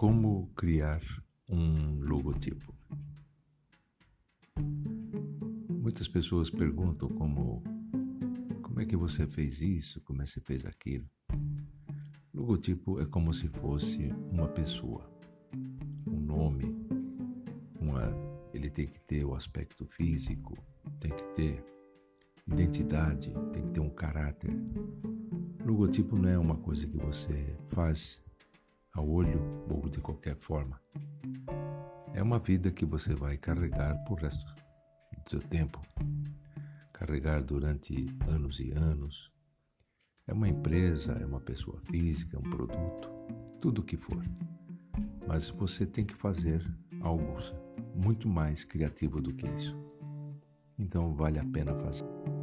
Como criar um logotipo? Muitas pessoas perguntam como como é que você fez isso, como é que você fez aquilo. Logotipo é como se fosse uma pessoa, um nome, uma, ele tem que ter o aspecto físico, tem que ter identidade, tem que ter um caráter. Logotipo não é uma coisa que você faz a olho ou de qualquer forma. É uma vida que você vai carregar por resto do seu tempo, carregar durante anos e anos. É uma empresa, é uma pessoa física, é um produto, tudo o que for. Mas você tem que fazer algo muito mais criativo do que isso. Então vale a pena fazer.